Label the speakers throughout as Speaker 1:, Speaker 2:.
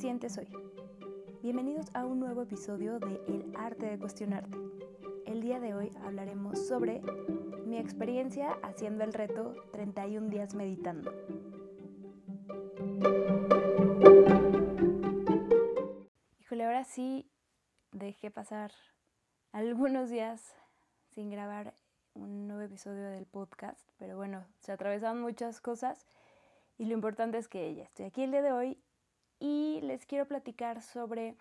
Speaker 1: sientes hoy? Bienvenidos a un nuevo episodio de El arte de cuestionarte. El día de hoy hablaremos sobre mi experiencia haciendo el reto 31 días meditando. Híjole, ahora sí dejé pasar algunos días sin grabar un nuevo episodio del podcast, pero bueno, se atravesaron muchas cosas y lo importante es que ya estoy aquí el día de hoy y les quiero platicar sobre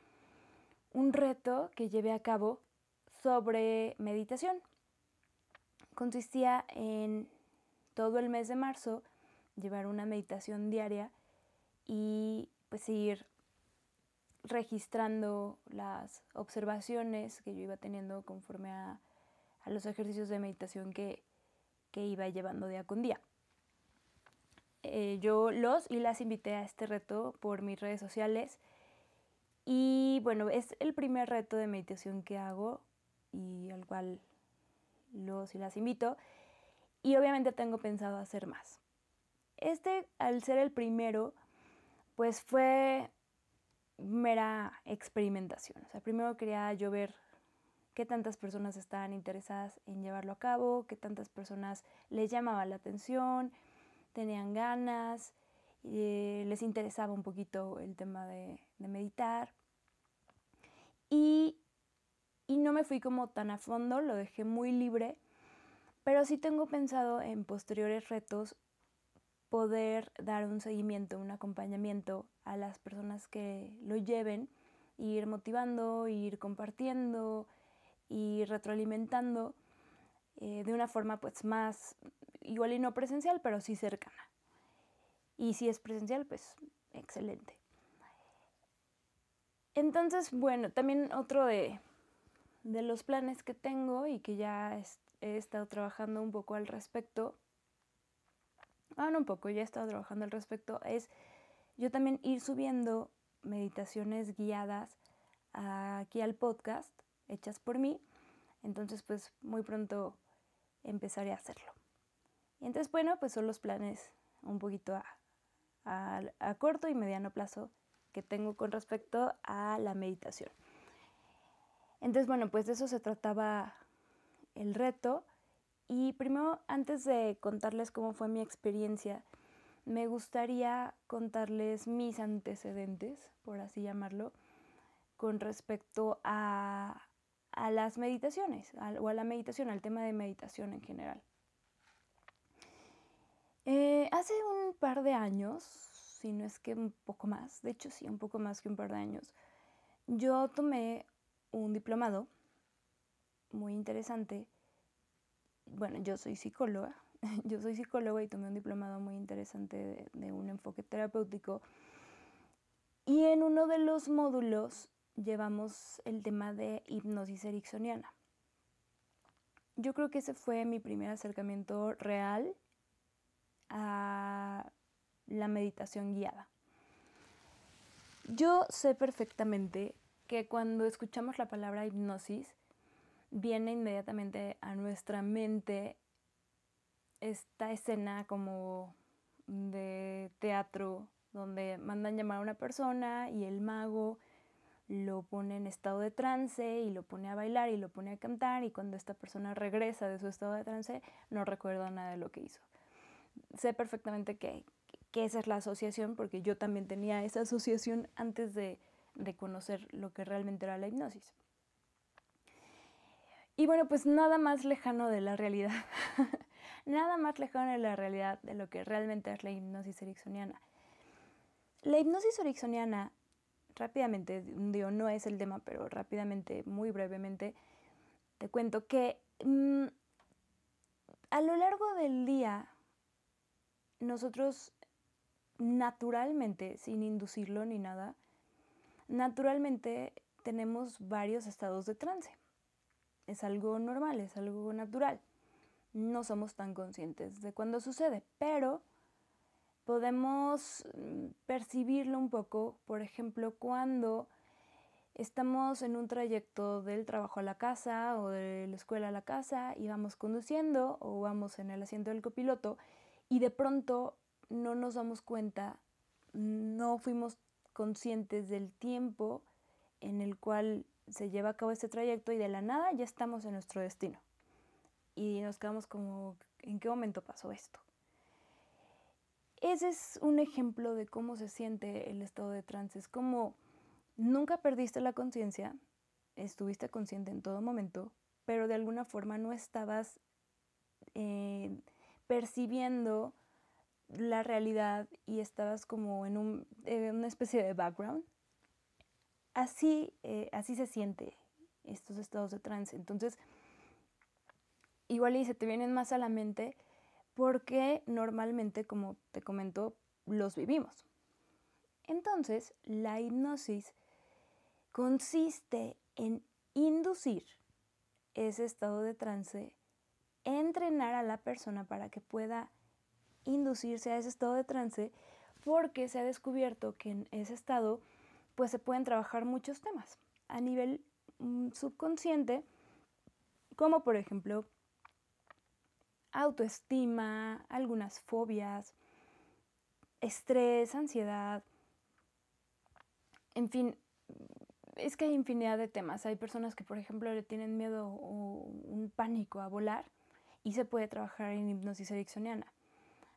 Speaker 1: un reto que llevé a cabo sobre meditación. Consistía en todo el mes de marzo llevar una meditación diaria y pues ir registrando las observaciones que yo iba teniendo conforme a, los ejercicios de meditación que, iba llevando día con día. Eh, yo los y las invité a este reto por mis redes sociales y bueno, es el primer reto de meditación que hago y al cual los y las invito y obviamente tengo pensado hacer más. Este, al ser el primero, pues fue mera experimentación. O sea, primero quería yo ver qué tantas personas estaban interesadas en llevarlo a cabo, qué tantas personas les llamaba la atención, tenían ganas, eh, les interesaba un poquito el tema de, meditar. Y, y no me fui como tan a fondo, lo dejé muy libre, pero sí tengo pensado en posteriores retos poder dar un seguimiento, un acompañamiento a las personas que lo lleven, ir motivando, ir compartiendo, y retroalimentando eh, de una forma pues más, igual y no presencial, pero sí cercana. Y si es presencial, pues excelente. Entonces, bueno, también otro de, de los planes que tengo y que ya he estado trabajando un poco al respecto ah, no un poco, ya he estado trabajando al respecto, es yo también ir subiendo meditaciones guiadas aquí al podcast, hechas por mí. Entonces, pues muy pronto empezaré a hacerlo. Y entonces, bueno, pues son los planes un poquito a, a corto y mediano plazo que tengo con respecto a la meditación. Entonces, bueno, pues de eso se trataba el reto. Y primero, antes de contarles cómo fue mi experiencia, me gustaría contarles mis antecedentes, por así llamarlo, con respecto a, las meditaciones o a la meditación, al tema de meditación en general. Eh, hace un par de años, si no es que un poco más, de hecho sí, un poco más que un par de años, yo tomé un diplomado muy interesante bueno, yo soy psicóloga, yo soy psicóloga y tomé un diplomado muy interesante de, un enfoque terapéutico. Y en uno de los módulos llevamos el tema de hipnosis ericksoniana. Yo creo que ese fue mi primer acercamiento real a la meditación guiada. Yo sé perfectamente que cuando escuchamos la palabra hipnosis, viene inmediatamente a nuestra mente esta escena como de teatro donde mandan llamar a una persona y el mago lo pone en estado de trance y lo pone a bailar y lo pone a cantar y cuando esta persona regresa de su estado de trance no recuerda nada de lo que hizo. Sé perfectamente que, esa es la asociación porque yo también tenía esa asociación antes de, de conocer lo que realmente era la hipnosis. Y bueno, pues nada más lejano de la realidad. nada más lejano de la realidad de lo que realmente es la hipnosis ericksoniana. La hipnosis ericksoniana, rápidamente, digo, no es el tema, pero rápidamente, muy brevemente, te cuento que mm, a lo largo del día, nosotros naturalmente, sin inducirlo ni nada, naturalmente tenemos varios estados de trance es algo normal, es algo natural. No somos tan conscientes de cuando sucede, pero podemos mm, percibirlo un poco, por ejemplo, cuando estamos en un trayecto del trabajo a la casa o de la escuela a la casa y vamos conduciendo o vamos en el asiento del copiloto y de pronto no nos damos cuenta, no fuimos conscientes del tiempo en el cual se lleva a cabo este trayecto y de la nada ya estamos en nuestro destino. Y nos quedamos como, ¿en qué momento pasó esto? Ese es un ejemplo de cómo se siente el estado de trance. Es como nunca perdiste la conciencia, estuviste consciente en todo momento, pero de alguna forma no estabas eh, percibiendo la realidad y estabas como en, un, una especie de background. Así, eh, así se siente estos estados de trance. Entonces, igual y se te vienen más a la mente porque normalmente, como te comento, los vivimos. Entonces, la hipnosis consiste en inducir ese estado de trance, entrenar a la persona para que pueda inducirse a ese estado de trance, porque se ha descubierto que en ese estado pues se pueden trabajar muchos temas a nivel mm, subconsciente, como por ejemplo autoestima, algunas fobias, estrés, ansiedad, en fin, es que hay infinidad de temas. Hay personas que, por ejemplo, le tienen miedo o un pánico a volar y se puede trabajar en hipnosis ericksoniana.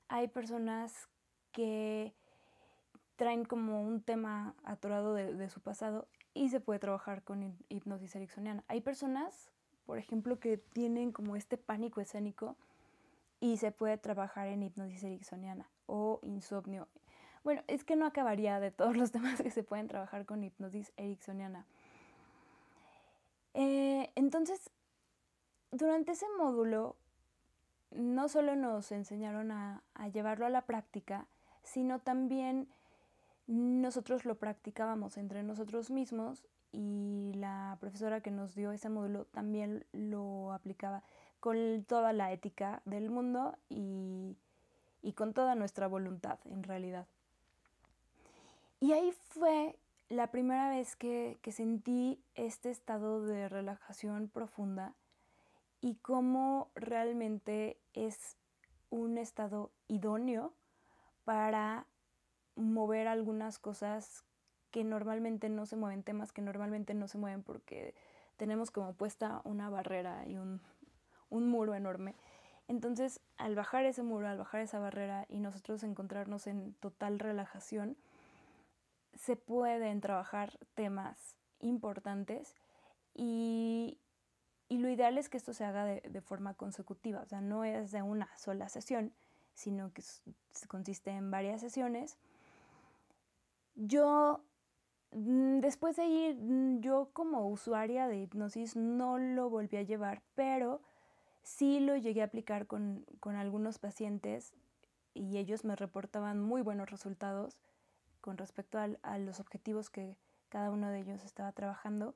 Speaker 1: Hay personas que traen como un tema atorado de, su pasado y se puede trabajar con hipnosis ericksoniana. Hay personas, por ejemplo, que tienen como este pánico escénico y se puede trabajar en hipnosis ericksoniana o insomnio. Bueno, es que no acabaría de todos los temas que se pueden trabajar con hipnosis ericksoniana. Eh, entonces, durante ese módulo, no solo nos enseñaron a, a llevarlo a la práctica, sino también nosotros lo practicábamos entre nosotros mismos y la profesora que nos dio ese módulo también lo aplicaba con toda la ética del mundo y, con toda nuestra voluntad en realidad. Y ahí fue la primera vez que, sentí este estado de relajación profunda y cómo realmente es un estado idóneo para mover algunas cosas que normalmente no se mueven, temas que normalmente no se mueven porque tenemos como puesta una barrera y un, un muro enorme. Entonces, al bajar ese muro, al bajar esa barrera y nosotros encontrarnos en total relajación, se pueden trabajar temas importantes y, lo ideal es que esto se haga de, forma consecutiva, o sea, no es de una sola sesión, sino que consiste en varias sesiones. Yo, mm, después de ir, mm, yo como usuaria de hipnosis no lo volví a llevar, pero Sí lo llegué a aplicar con, algunos pacientes y ellos me reportaban muy buenos resultados con respecto a, los objetivos que cada uno de ellos estaba trabajando.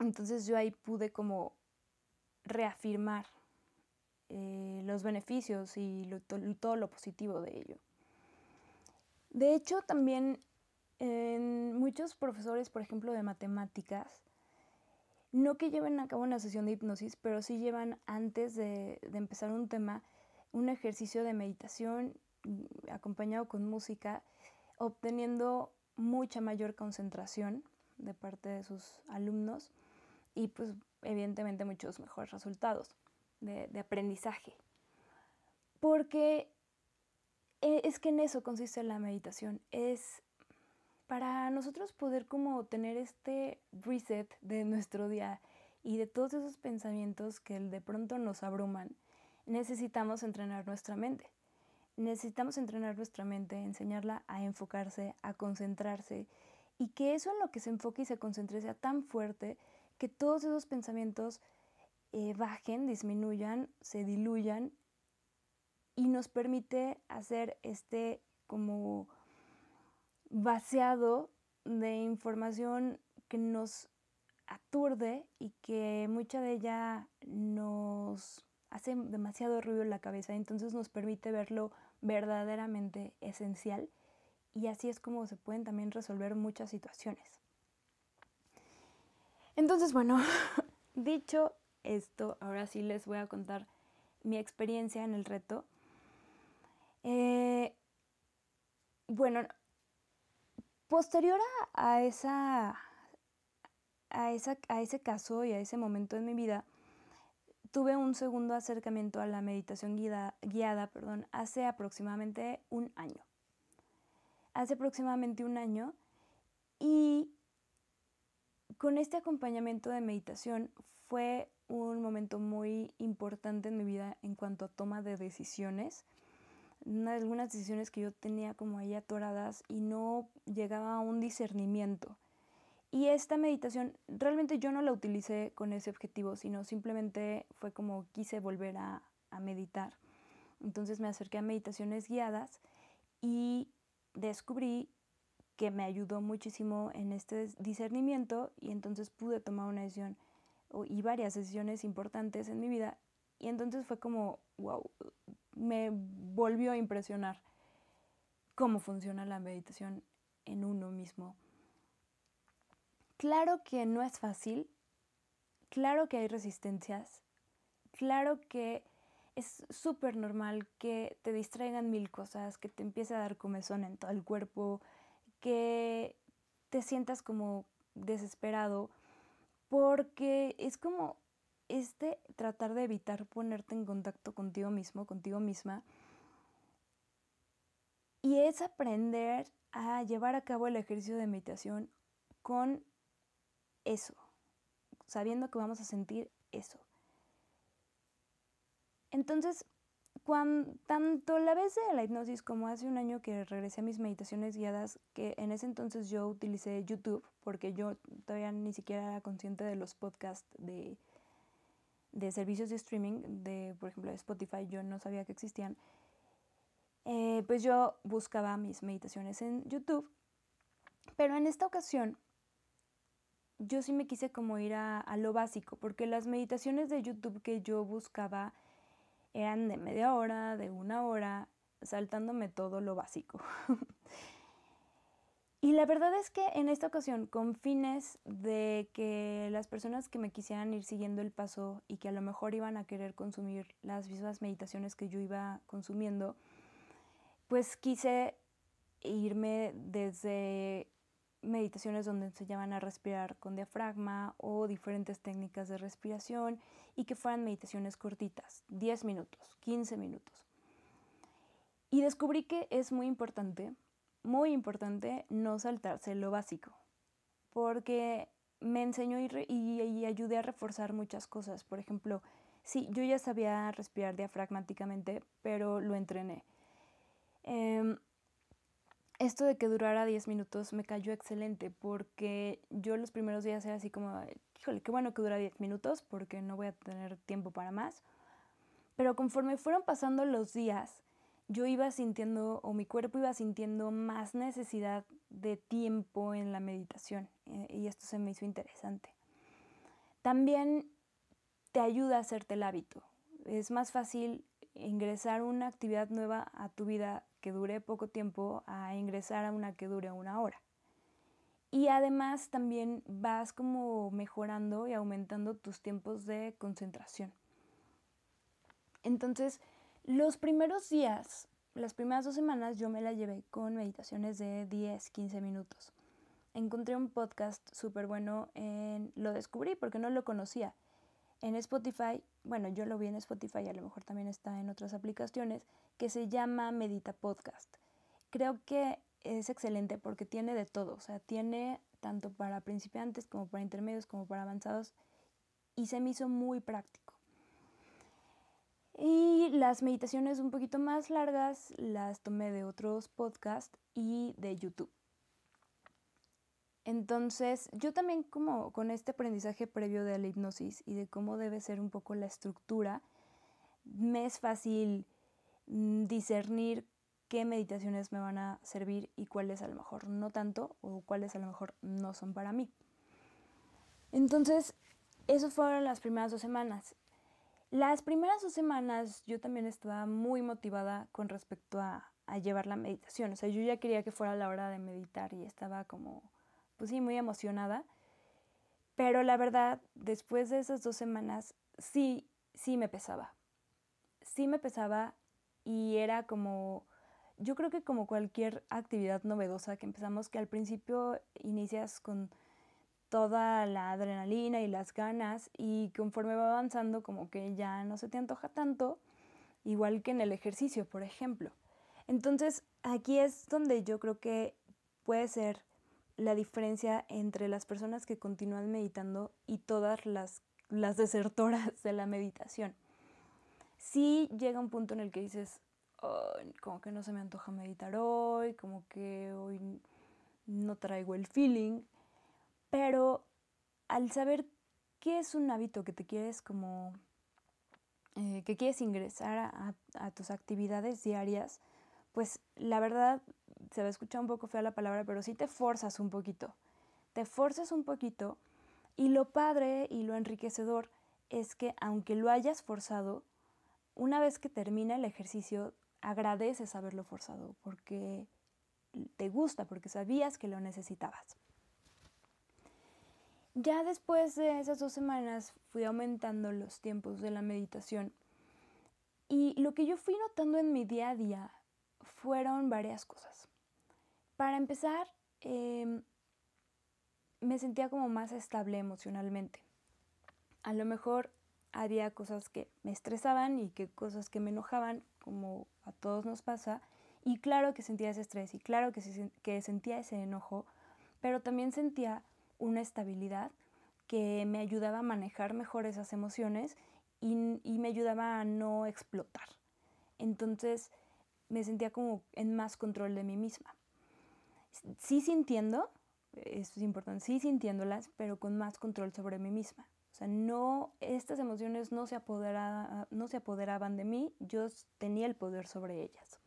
Speaker 1: Entonces yo ahí pude como reafirmar eh, los beneficios y todo lo positivo de ello. De hecho, también en muchos profesores, por ejemplo, de matemáticas, no que lleven a cabo una sesión de hipnosis, pero sí llevan antes de, empezar un tema un ejercicio de meditación mm, acompañado con música, obteniendo mucha mayor concentración de parte de sus alumnos y pues evidentemente muchos mejores resultados de, de aprendizaje. Porque eh, es que en eso consiste la meditación, es para nosotros poder como tener este reset de nuestro día y de todos esos pensamientos que de pronto nos abruman, necesitamos entrenar nuestra mente. Necesitamos entrenar nuestra mente, enseñarla a enfocarse, a concentrarse y que eso en lo que se enfoque y se concentre sea tan fuerte que todos esos pensamientos eh, bajen, disminuyan, se diluyan y nos permite hacer este como vaciado de información que nos aturde y que mucha de ella nos hace demasiado ruido en la cabeza, entonces nos permite verlo verdaderamente esencial y así es como se pueden también resolver muchas situaciones. Entonces, bueno, dicho esto, ahora sí les voy a contar mi experiencia en el reto. Eh, bueno, posterior a, esa, a, esa, a ese caso y a ese momento en mi vida, tuve un segundo acercamiento a la meditación guiada, guiada perdón, hace aproximadamente un año. Hace aproximadamente un año y con este acompañamiento de meditación fue un momento muy importante en mi vida en cuanto a toma de decisiones. Algunas decisiones que yo tenía como ahí atoradas y no llegaba a un discernimiento. Y esta meditación realmente yo no la utilicé con ese objetivo, sino simplemente fue como quise volver a, meditar. Entonces me acerqué a meditaciones guiadas y descubrí que me ayudó muchísimo en este discernimiento y entonces pude tomar una decisión y varias decisiones importantes en mi vida y entonces fue como, wow, me volvió a impresionar cómo funciona la meditación en uno mismo. Claro que no es fácil, claro que hay resistencias, claro que es súper normal que te distraigan mil cosas, que te empiece a dar comezón en todo el cuerpo, que te sientas como desesperado, porque es como este tratar de evitar ponerte en contacto contigo mismo, contigo misma, y es aprender a llevar a cabo el ejercicio de meditación con eso, sabiendo que vamos a sentir eso. Entonces, cuando, tanto la vez de la hipnosis como hace un año que regresé a mis meditaciones guiadas, que en ese entonces yo utilicé YouTube, porque yo todavía ni siquiera era consciente de los podcasts de, de servicios de streaming, de por ejemplo de Spotify, yo no sabía que existían, eh, pues yo buscaba mis meditaciones en YouTube, pero en esta ocasión yo sí me quise como ir a, lo básico, porque las meditaciones de YouTube que yo buscaba eran de media hora, de una hora, saltándome todo lo básico. y la verdad es que en esta ocasión, con fines de que las personas que me quisieran ir siguiendo el paso y que a lo mejor iban a querer consumir las mismas meditaciones que yo iba consumiendo, pues quise irme desde meditaciones donde se llaman a respirar con diafragma o diferentes técnicas de respiración y que fueran meditaciones cortitas, 10 minutos, 15 minutos. Y descubrí que es muy importante, muy importante no saltarse lo básico, porque me enseñó y, y, ayudé a reforzar muchas cosas. Por ejemplo, sí, yo ya sabía respirar diafragmáticamente, pero lo entrené. Em, esto de que durara 10 minutos me cayó excelente porque yo los primeros días era así como, híjole, qué bueno que dura 10 minutos porque no voy a tener tiempo para más. Pero conforme fueron pasando los días, yo iba sintiendo, o mi cuerpo iba sintiendo más necesidad de tiempo en la meditación. Eh, y esto se me hizo interesante. También te ayuda a hacerte el hábito. Es más fácil ingresar una actividad nueva a tu vida que dure poco tiempo a ingresar a una que dure una hora. Y además también vas como mejorando y aumentando tus tiempos de concentración. Entonces, los primeros días, las primeras dos semanas, yo me la llevé con meditaciones de 10, 15 minutos. Encontré un podcast súper bueno, en, lo descubrí porque no lo conocía. En Spotify, bueno, yo lo vi en Spotify, a lo mejor también está en otras aplicaciones, que se llama Medita Podcast. Creo que es excelente porque tiene de todo, o sea, tiene tanto para principiantes como para intermedios como para avanzados y se me hizo muy práctico. Y las meditaciones un poquito más largas las tomé de otros podcasts y de YouTube. Entonces, yo también como con este aprendizaje previo de la hipnosis y de cómo debe ser un poco la estructura, me es fácil Mm, discernir qué meditaciones me van a servir y cuáles a lo mejor no tanto o cuáles a lo mejor no son para mí. Entonces, eso fueron las primeras dos semanas. Las primeras dos semanas yo también estaba muy motivada con respecto a, llevar la meditación. O sea, yo ya quería que fuera la hora de meditar y estaba como, pues sí, muy emocionada. Pero la verdad, después de esas dos semanas, sí, sí me pesaba. Sí me pesaba y era como, yo creo que como cualquier actividad novedosa que empezamos, que al principio inicias con toda la adrenalina y las ganas y conforme va avanzando como que ya no se te antoja tanto, igual que en el ejercicio, por ejemplo. Entonces, aquí es donde yo creo que puede ser la diferencia entre las personas que continúan meditando y todas las, las desertoras de la meditación. Sí llega un punto en el que dices, como que no se me antoja meditar hoy, como que hoy no traigo el feeling, pero al saber qué es un hábito que te quieres como, eh, que quieres ingresar a, a, tus actividades diarias, pues la verdad, se va a escuchar un poco fea la palabra, pero sí te forzas un poquito. Te forzas un poquito y lo padre y lo enriquecedor es que aunque lo hayas forzado, una vez que termina el ejercicio, agradeces haberlo forzado porque te gusta, porque sabías que lo necesitabas. Ya después de esas dos semanas fui aumentando los tiempos de la meditación y lo que yo fui notando en mi día a día fueron varias cosas. Para empezar, em, me sentía como más estable emocionalmente. A lo mejor había cosas que me estresaban y que cosas que me enojaban, como a todos nos pasa, y claro que sentía ese estrés y claro que, que sentía ese enojo, pero también sentía una estabilidad que me ayudaba a manejar mejor esas emociones y, me ayudaba a no explotar. Entonces me sentía como en más control de mí misma. Sí sintiendo, eso es importante, sí sintiéndolas, pero con más control sobre mí misma. O sea, no, estas emociones no se, no se apoderaban de mí, yo tenía el poder sobre ellas.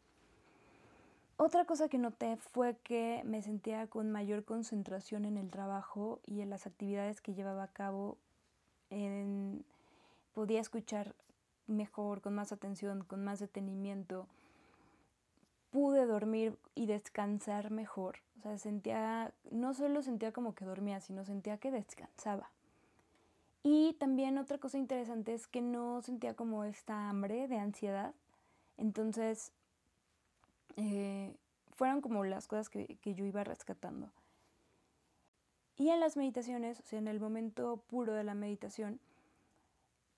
Speaker 1: Otra cosa que noté fue que me sentía con mayor concentración en el trabajo y en las actividades que llevaba a cabo. podía escuchar mejor, con más atención, con más detenimiento. Pude dormir y descansar mejor. O sea, sentía, no solo sentía como que dormía, sino sentía que descansaba. Y también otra cosa interesante es que no sentía como esta hambre de ansiedad. Entonces, eh, fueron como las cosas que, que yo iba rescatando. Y en las meditaciones, o sea, en el momento puro de la meditación,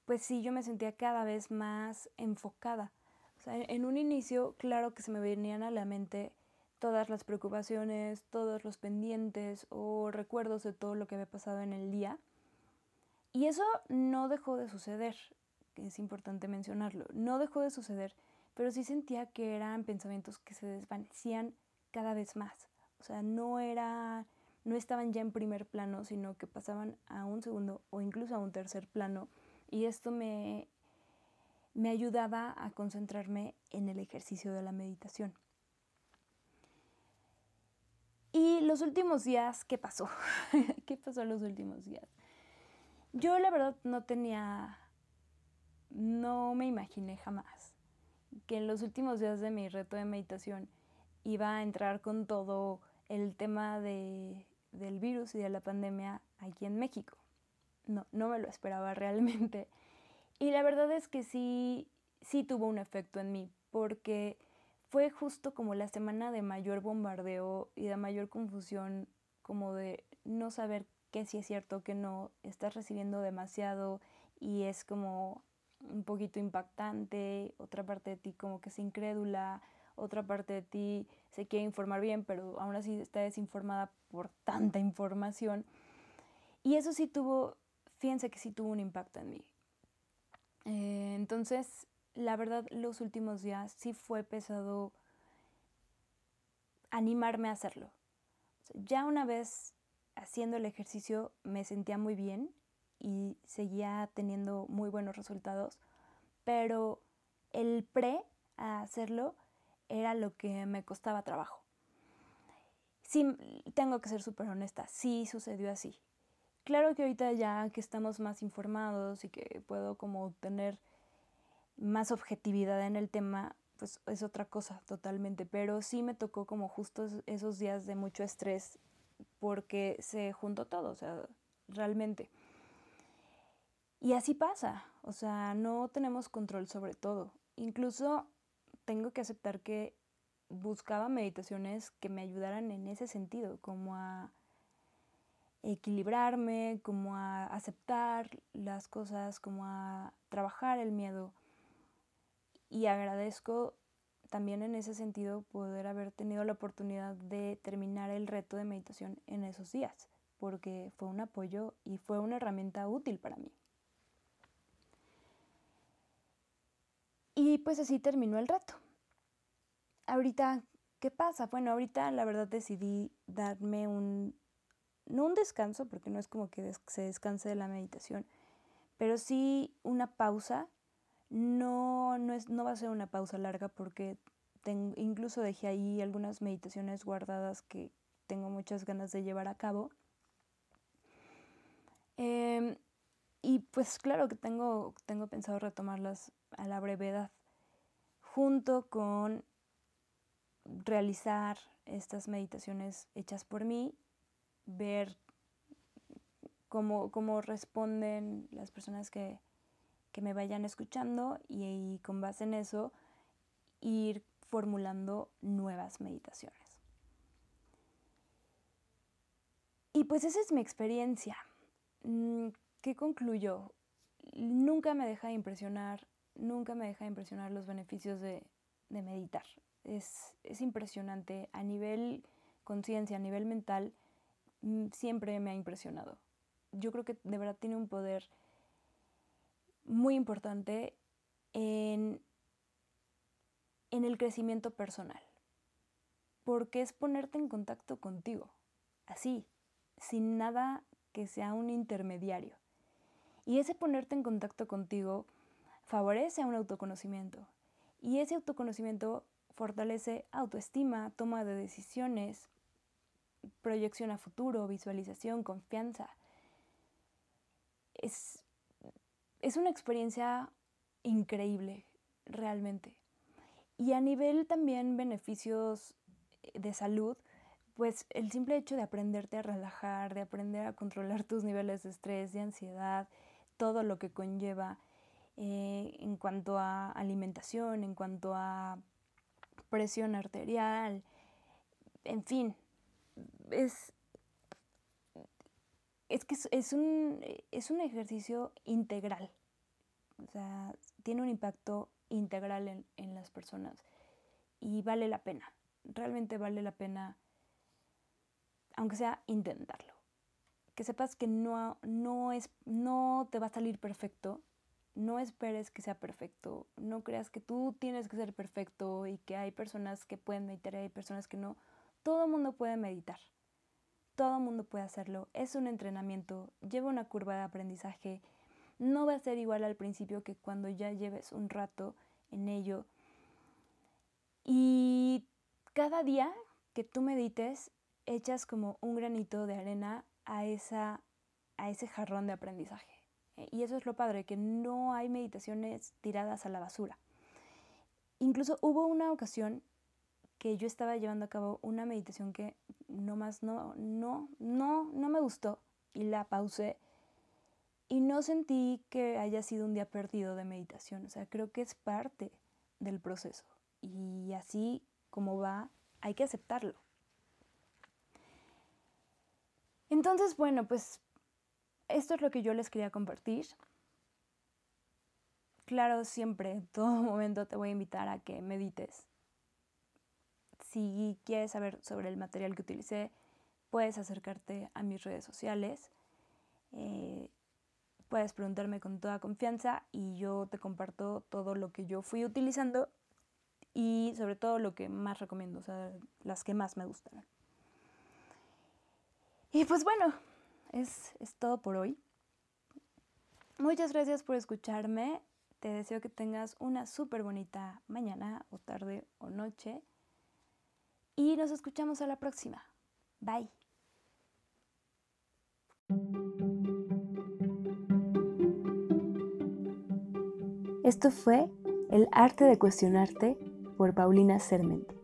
Speaker 1: pues sí, yo me sentía cada vez más enfocada. O sea, en un inicio, claro que se me venían a la mente todas las preocupaciones, todos los pendientes o recuerdos de todo lo que había pasado en el día. Y eso no dejó de suceder, que es importante mencionarlo, no dejó de suceder, pero sí sentía que eran pensamientos que se desvanecían cada vez más. O sea, no era no estaban ya en primer plano, sino que pasaban a un segundo o incluso a un tercer plano y esto me me ayudaba a concentrarme en el ejercicio de la meditación. Y los últimos días, ¿qué pasó? ¿Qué pasó los últimos días? Yo la verdad no tenía, no me imaginé jamás que en los últimos días de mi reto de meditación iba a entrar con todo el tema de, del virus y de la pandemia aquí en México. No, no me lo esperaba realmente. Y la verdad es que sí, sí tuvo un efecto en mí, porque fue justo como la semana de mayor bombardeo y de mayor confusión, como de no saber que si es cierto que no, estás recibiendo demasiado y es como un poquito impactante, otra parte de ti como que es incrédula, otra parte de ti se quiere informar bien, pero aún así está desinformada por tanta información. Y eso sí tuvo, fíjense que sí tuvo un impacto en mí. Eh, entonces, la verdad, los últimos días sí fue pesado animarme a hacerlo. ya una vez haciendo el ejercicio me sentía muy bien y seguía teniendo muy buenos resultados, pero el pre a hacerlo era lo que me costaba trabajo. Sí, tengo que ser súper honesta, sí sucedió así. Claro que ahorita ya que estamos más informados y que puedo como tener más objetividad en el tema, pues es otra cosa totalmente, pero sí me tocó como justo esos días de mucho estrés porque se juntó todo, o sea, realmente. Y así pasa, o sea, no tenemos control sobre todo. Incluso tengo que aceptar que buscaba meditaciones que me ayudaran en ese sentido, como a equilibrarme, como a aceptar las cosas, como a trabajar el miedo. Y agradezco también en ese sentido poder haber tenido la oportunidad de terminar el reto de meditación en esos días, porque fue un apoyo y fue una herramienta útil para mí. Y pues así terminó el reto. Ahorita, ¿qué pasa? Bueno, ahorita la verdad decidí darme un no un descanso, porque no es como que se descanse de la meditación, pero sí una pausa. No, no, es, no va a ser una pausa larga porque incluso dejé ahí algunas meditaciones guardadas que tengo muchas ganas de llevar a cabo. Em, y pues claro que tengo, tengo pensado retomarlas a la brevedad, junto con realizar estas meditaciones hechas por mí ver cómo, cómo responden las personas que, que me vayan escuchando y, con base en eso ir formulando nuevas meditaciones. Y pues esa es mi experiencia. ¿Qué concluyó? Nunca me deja de impresionar, nunca me deja de impresionar los beneficios de, meditar. Es, es impresionante a nivel conciencia, a nivel mental Mm, siempre me ha impresionado. Yo creo que de verdad tiene un poder muy importante en el crecimiento personal, porque es ponerte en contacto contigo, así, sin nada que sea un intermediario. Y ese ponerte en contacto contigo favorece a un autoconocimiento. Y ese autoconocimiento fortalece autoestima, toma de decisiones, proyección a futuro, visualización, confianza. Es, es una experiencia increíble, realmente. Y a nivel también beneficios de salud, pues el simple hecho de aprenderte a relajar, de aprender a controlar tus niveles de estrés, de ansiedad, todo lo que conlleva eh, en cuanto a alimentación, en cuanto a presión arterial, en fin, es, es que es, un, es un ejercicio integral. O sea, tiene un impacto integral en, en, las personas y vale la pena. Realmente vale la pena, aunque sea intentarlo. Que sepas que no, no, es, no te va a salir perfecto. No esperes que sea perfecto. No creas que tú tienes que ser perfecto y que hay personas que pueden meditar y hay personas que no. Todo el mundo puede meditar. Todo mundo puede hacerlo, es un entrenamiento, lleva una curva de aprendizaje, no va a ser igual al principio que cuando ya lleves un rato en ello. Y cada día que tú medites, echas como un granito de arena a, esa, a ese jarrón de aprendizaje. Y eso es lo padre, que no hay meditaciones tiradas a la basura. Incluso hubo una ocasión que yo estaba llevando a cabo una meditación que no más no, no, no, no me gustó y la pausé y no sentí que haya sido un día perdido de meditación. O sea, creo que es parte del proceso y así como va, hay que aceptarlo. Entonces, bueno, pues esto es lo que yo les quería compartir. Claro, siempre, en todo momento te voy a invitar a que medites, si quieres saber sobre el material que utilicé, puedes acercarte a mis redes sociales. Eh, puedes preguntarme con toda confianza y yo te comparto todo lo que yo fui utilizando y sobre todo lo que más recomiendo, o sea, las que más me gustan. Y pues bueno, es, es todo por hoy. Muchas gracias por escucharme. Te deseo que tengas una súper bonita mañana o tarde o noche y nos escuchamos a la próxima. Bye. Esto fue El arte de cuestionarte por Paulina Serment.